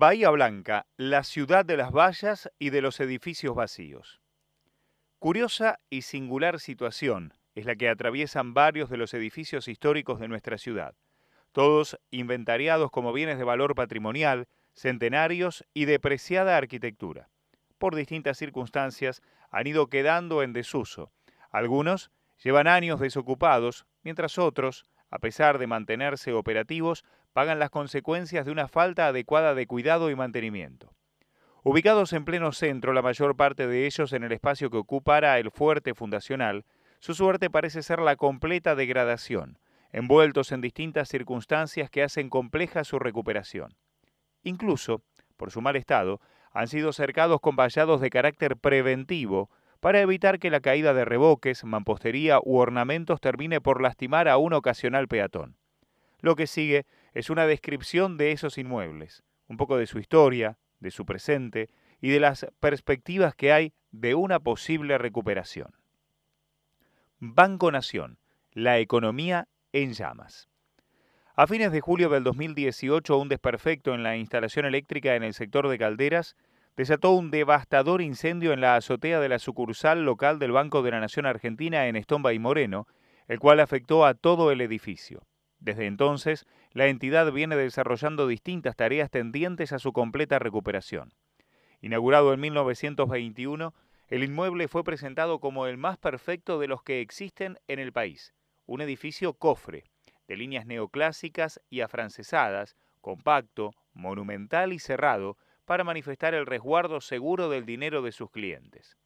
Bahía Blanca, la ciudad de las vallas y de los edificios vacíos. Curiosa y singular situación es la que atraviesan varios de los edificios históricos de nuestra ciudad, todos inventariados como bienes de valor patrimonial, centenarios y de preciada arquitectura. Por distintas circunstancias han ido quedando en desuso. Algunos llevan años desocupados, mientras otros, a pesar de mantenerse operativos, pagan las consecuencias de una falta adecuada de cuidado y mantenimiento. Ubicados en pleno centro, la mayor parte de ellos en el espacio que ocupara el fuerte fundacional, su suerte parece ser la completa degradación, envueltos en distintas circunstancias que hacen compleja su recuperación. Incluso, por su mal estado, han sido cercados con vallados de carácter preventivo para evitar que la caída de reboques, mampostería u ornamentos termine por lastimar a un ocasional peatón. Lo que sigue es una descripción de esos inmuebles, un poco de su historia, de su presente y de las perspectivas que hay de una posible recuperación. Banco Nación, la economía en llamas. A fines de julio del 2018, un desperfecto en la instalación eléctrica en el sector de Calderas desató un devastador incendio en la azotea de la sucursal local del Banco de la Nación Argentina en Estomba y Moreno, el cual afectó a todo el edificio. Desde entonces, la entidad viene desarrollando distintas tareas tendientes a su completa recuperación. Inaugurado en 1921, el inmueble fue presentado como el más perfecto de los que existen en el país, un edificio cofre, de líneas neoclásicas y afrancesadas, compacto, monumental y cerrado, para manifestar el resguardo seguro del dinero de sus clientes.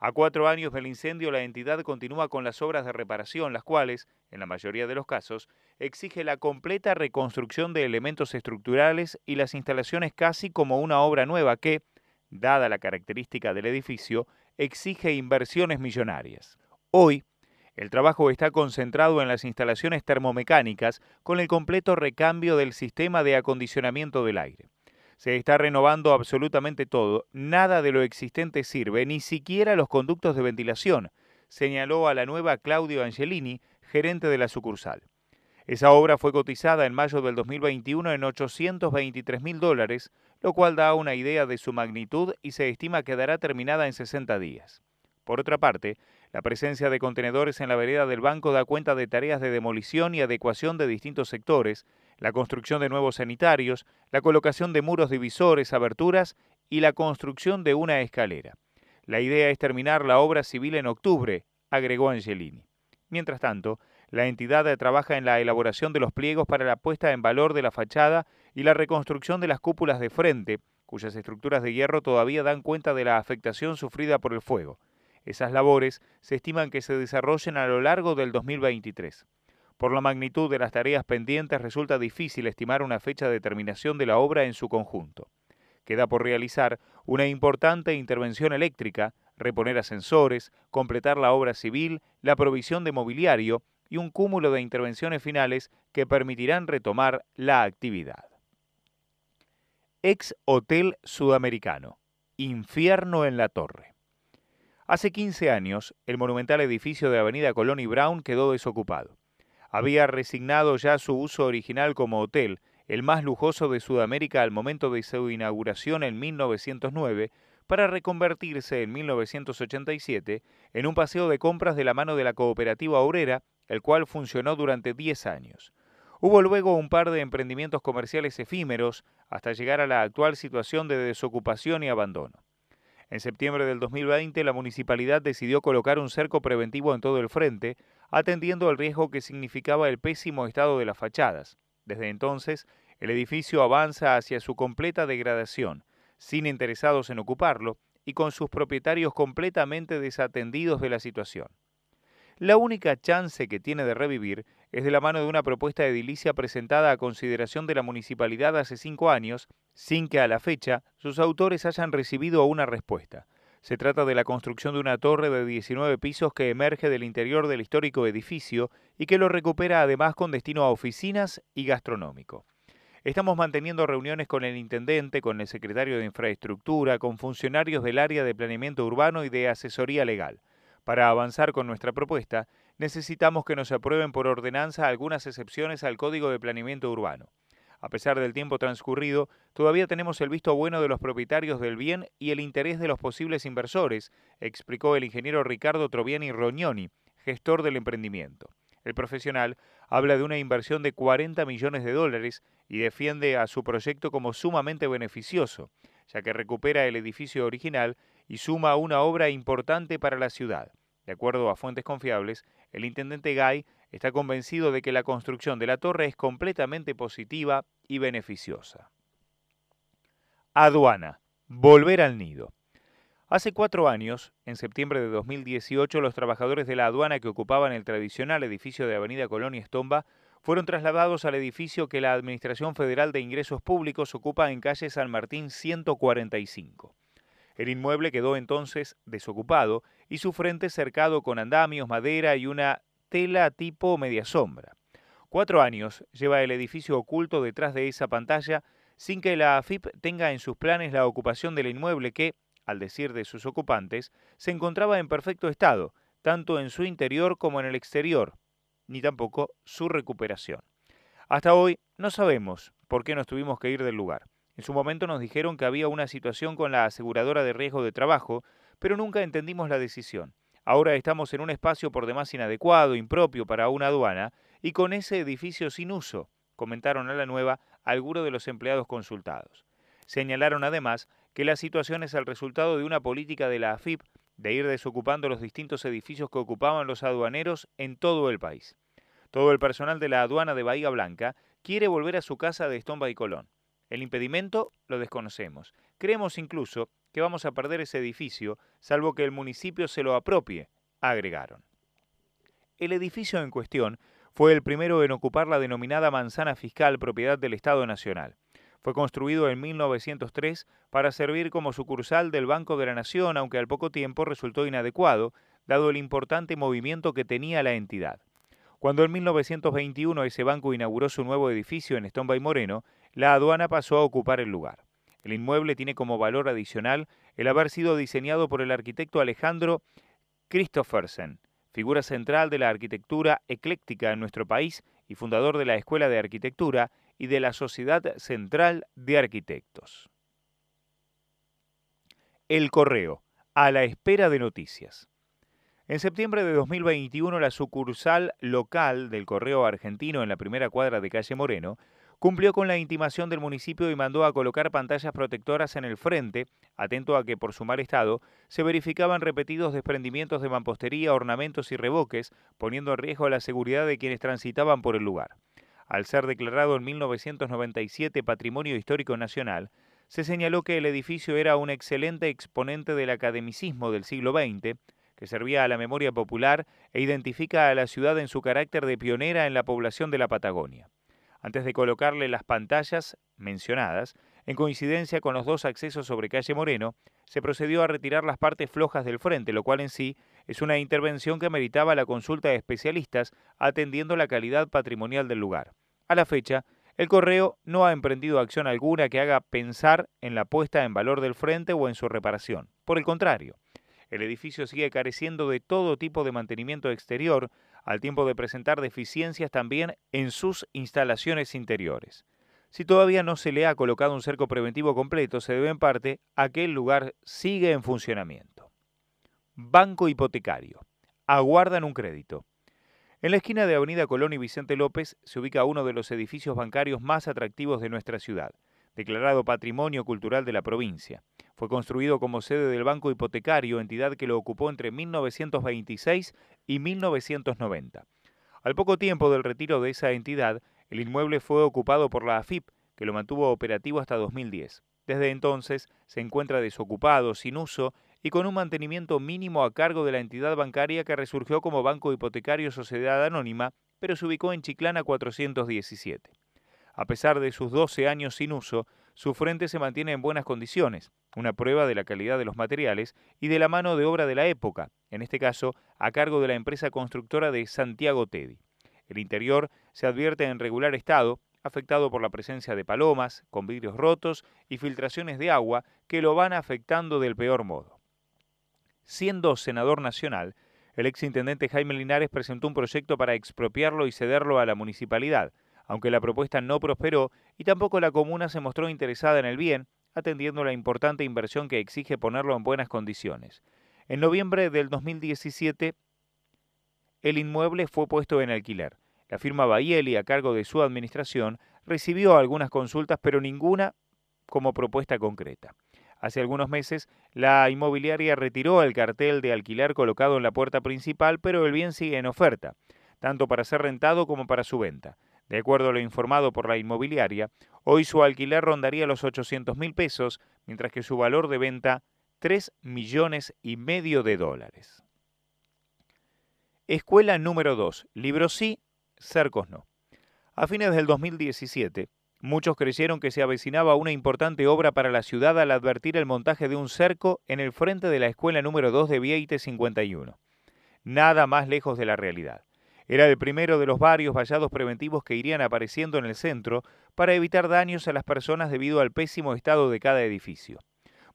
A cuatro años del incendio, la entidad continúa con las obras de reparación, las cuales, en la mayoría de los casos, exige la completa reconstrucción de elementos estructurales y las instalaciones casi como una obra nueva que, dada la característica del edificio, exige inversiones millonarias. Hoy, el trabajo está concentrado en las instalaciones termomecánicas con el completo recambio del sistema de acondicionamiento del aire. Se está renovando absolutamente todo. Nada de lo existente sirve, ni siquiera los conductos de ventilación, señaló a la nueva Claudio Angelini, gerente de la sucursal. Esa obra fue cotizada en mayo del 2021 en 823 mil dólares, lo cual da una idea de su magnitud y se estima quedará terminada en 60 días. Por otra parte, la presencia de contenedores en la vereda del banco da cuenta de tareas de demolición y adecuación de distintos sectores, la construcción de nuevos sanitarios, la colocación de muros divisores, aberturas y la construcción de una escalera. La idea es terminar la obra civil en octubre, agregó Angelini. Mientras tanto, la entidad trabaja en la elaboración de los pliegos para la puesta en valor de la fachada y la reconstrucción de las cúpulas de frente, cuyas estructuras de hierro todavía dan cuenta de la afectación sufrida por el fuego. Esas labores se estiman que se desarrollen a lo largo del 2023. Por la magnitud de las tareas pendientes resulta difícil estimar una fecha de terminación de la obra en su conjunto. Queda por realizar una importante intervención eléctrica, reponer ascensores, completar la obra civil, la provisión de mobiliario y un cúmulo de intervenciones finales que permitirán retomar la actividad. Ex Hotel Sudamericano. Infierno en la Torre. Hace 15 años, el monumental edificio de Avenida Colón y Brown quedó desocupado había resignado ya su uso original como hotel, el más lujoso de Sudamérica al momento de su inauguración en 1909, para reconvertirse en 1987 en un paseo de compras de la mano de la cooperativa obrera, el cual funcionó durante 10 años. Hubo luego un par de emprendimientos comerciales efímeros hasta llegar a la actual situación de desocupación y abandono. En septiembre del 2020 la municipalidad decidió colocar un cerco preventivo en todo el frente, atendiendo al riesgo que significaba el pésimo estado de las fachadas. Desde entonces, el edificio avanza hacia su completa degradación, sin interesados en ocuparlo y con sus propietarios completamente desatendidos de la situación. La única chance que tiene de revivir es de la mano de una propuesta edilicia presentada a consideración de la municipalidad hace cinco años, sin que a la fecha sus autores hayan recibido una respuesta. Se trata de la construcción de una torre de 19 pisos que emerge del interior del histórico edificio y que lo recupera además con destino a oficinas y gastronómico. Estamos manteniendo reuniones con el intendente, con el secretario de Infraestructura, con funcionarios del área de planeamiento urbano y de asesoría legal. Para avanzar con nuestra propuesta, necesitamos que nos aprueben por ordenanza algunas excepciones al Código de Planeamiento Urbano. A pesar del tiempo transcurrido, todavía tenemos el visto bueno de los propietarios del bien y el interés de los posibles inversores, explicó el ingeniero Ricardo Troviani Rognoni, gestor del emprendimiento. El profesional habla de una inversión de 40 millones de dólares y defiende a su proyecto como sumamente beneficioso, ya que recupera el edificio original y suma una obra importante para la ciudad. De acuerdo a fuentes confiables, el intendente Gay está convencido de que la construcción de la torre es completamente positiva y beneficiosa. Aduana. Volver al nido. Hace cuatro años, en septiembre de 2018, los trabajadores de la aduana que ocupaban el tradicional edificio de Avenida Colón y Estomba fueron trasladados al edificio que la Administración Federal de Ingresos Públicos ocupa en calle San Martín 145. El inmueble quedó entonces desocupado y su frente cercado con andamios, madera y una tela tipo media sombra. Cuatro años lleva el edificio oculto detrás de esa pantalla sin que la AFIP tenga en sus planes la ocupación del inmueble que, al decir de sus ocupantes, se encontraba en perfecto estado, tanto en su interior como en el exterior, ni tampoco su recuperación. Hasta hoy no sabemos por qué nos tuvimos que ir del lugar. En su momento nos dijeron que había una situación con la aseguradora de riesgo de trabajo, pero nunca entendimos la decisión. Ahora estamos en un espacio por demás inadecuado, impropio para una aduana, y con ese edificio sin uso, comentaron a la nueva algunos de los empleados consultados. Señalaron además que la situación es el resultado de una política de la AFIP de ir desocupando los distintos edificios que ocupaban los aduaneros en todo el país. Todo el personal de la aduana de Bahía Blanca quiere volver a su casa de Estomba y Colón. El impedimento lo desconocemos. Creemos incluso que vamos a perder ese edificio, salvo que el municipio se lo apropie, agregaron. El edificio en cuestión fue el primero en ocupar la denominada manzana fiscal propiedad del Estado Nacional. Fue construido en 1903 para servir como sucursal del Banco de la Nación, aunque al poco tiempo resultó inadecuado, dado el importante movimiento que tenía la entidad. Cuando en 1921 ese banco inauguró su nuevo edificio en Estomba y Moreno, la aduana pasó a ocupar el lugar. El inmueble tiene como valor adicional el haber sido diseñado por el arquitecto Alejandro Christoffersen, figura central de la arquitectura ecléctica en nuestro país y fundador de la Escuela de Arquitectura y de la Sociedad Central de Arquitectos. El Correo, a la espera de noticias. En septiembre de 2021, la sucursal local del Correo Argentino en la primera cuadra de calle Moreno cumplió con la intimación del municipio y mandó a colocar pantallas protectoras en el frente, atento a que por su mal estado se verificaban repetidos desprendimientos de mampostería, ornamentos y reboques, poniendo en riesgo la seguridad de quienes transitaban por el lugar. Al ser declarado en 1997 Patrimonio Histórico Nacional, se señaló que el edificio era un excelente exponente del academicismo del siglo XX, que servía a la memoria popular e identifica a la ciudad en su carácter de pionera en la población de la Patagonia antes de colocarle las pantallas mencionadas, en coincidencia con los dos accesos sobre calle Moreno, se procedió a retirar las partes flojas del frente, lo cual en sí es una intervención que meritaba la consulta de especialistas atendiendo la calidad patrimonial del lugar. A la fecha, el correo no ha emprendido acción alguna que haga pensar en la puesta en valor del frente o en su reparación. Por el contrario, el edificio sigue careciendo de todo tipo de mantenimiento exterior, al tiempo de presentar deficiencias también en sus instalaciones interiores. Si todavía no se le ha colocado un cerco preventivo completo, se debe en parte a que el lugar sigue en funcionamiento. Banco hipotecario. Aguardan un crédito. En la esquina de Avenida Colón y Vicente López se ubica uno de los edificios bancarios más atractivos de nuestra ciudad, declarado Patrimonio Cultural de la provincia. Fue construido como sede del Banco Hipotecario, entidad que lo ocupó entre 1926 y 1990. Al poco tiempo del retiro de esa entidad, el inmueble fue ocupado por la AFIP, que lo mantuvo operativo hasta 2010. Desde entonces se encuentra desocupado, sin uso y con un mantenimiento mínimo a cargo de la entidad bancaria que resurgió como Banco Hipotecario Sociedad Anónima, pero se ubicó en Chiclana 417. A pesar de sus 12 años sin uso, su frente se mantiene en buenas condiciones, una prueba de la calidad de los materiales y de la mano de obra de la época, en este caso a cargo de la empresa constructora de Santiago Teddy. El interior se advierte en regular estado, afectado por la presencia de palomas, con vidrios rotos y filtraciones de agua que lo van afectando del peor modo. Siendo senador nacional, el exintendente Jaime Linares presentó un proyecto para expropiarlo y cederlo a la municipalidad, aunque la propuesta no prosperó y tampoco la comuna se mostró interesada en el bien, atendiendo la importante inversión que exige ponerlo en buenas condiciones. En noviembre del 2017, el inmueble fue puesto en alquiler. La firma Baieli, a cargo de su administración, recibió algunas consultas, pero ninguna como propuesta concreta. Hace algunos meses, la inmobiliaria retiró el cartel de alquiler colocado en la puerta principal, pero el bien sigue en oferta, tanto para ser rentado como para su venta. De acuerdo a lo informado por la inmobiliaria, hoy su alquiler rondaría los 800 mil pesos, mientras que su valor de venta 3 millones y medio de dólares. Escuela número 2. Libros sí, cercos no. A fines del 2017, muchos creyeron que se avecinaba una importante obra para la ciudad al advertir el montaje de un cerco en el frente de la escuela número 2 de Vieite 51. Nada más lejos de la realidad. Era el primero de los varios vallados preventivos que irían apareciendo en el centro para evitar daños a las personas debido al pésimo estado de cada edificio.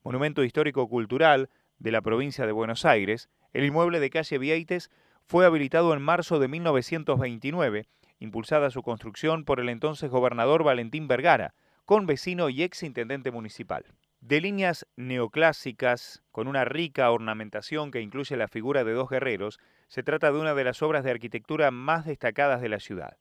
Monumento histórico-cultural de la provincia de Buenos Aires, el inmueble de calle Vieites fue habilitado en marzo de 1929, impulsada su construcción por el entonces gobernador Valentín Vergara, con vecino y ex intendente municipal. De líneas neoclásicas, con una rica ornamentación que incluye la figura de dos guerreros, se trata de una de las obras de arquitectura más destacadas de la ciudad.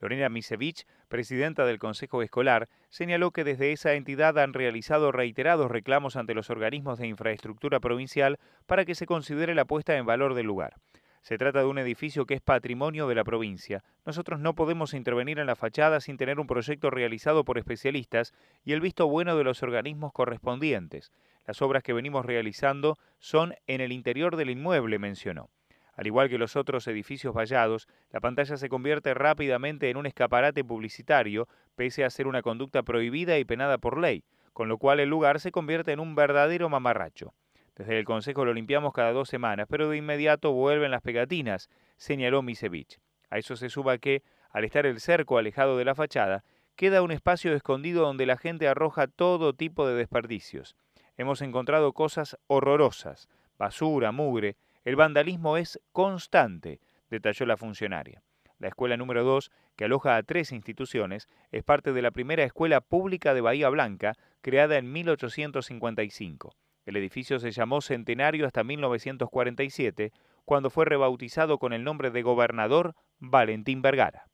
Lorena Misevich, presidenta del Consejo Escolar, señaló que desde esa entidad han realizado reiterados reclamos ante los organismos de infraestructura provincial para que se considere la puesta en valor del lugar. Se trata de un edificio que es patrimonio de la provincia. Nosotros no podemos intervenir en la fachada sin tener un proyecto realizado por especialistas y el visto bueno de los organismos correspondientes. Las obras que venimos realizando son en el interior del inmueble, mencionó. Al igual que los otros edificios vallados, la pantalla se convierte rápidamente en un escaparate publicitario, pese a ser una conducta prohibida y penada por ley, con lo cual el lugar se convierte en un verdadero mamarracho. Desde el Consejo lo limpiamos cada dos semanas, pero de inmediato vuelven las pegatinas, señaló Misevich. A eso se suba que, al estar el cerco alejado de la fachada, queda un espacio escondido donde la gente arroja todo tipo de desperdicios. Hemos encontrado cosas horrorosas, basura, mugre. El vandalismo es constante, detalló la funcionaria. La escuela número 2, que aloja a tres instituciones, es parte de la primera escuela pública de Bahía Blanca, creada en 1855. El edificio se llamó Centenario hasta 1947, cuando fue rebautizado con el nombre de Gobernador Valentín Vergara.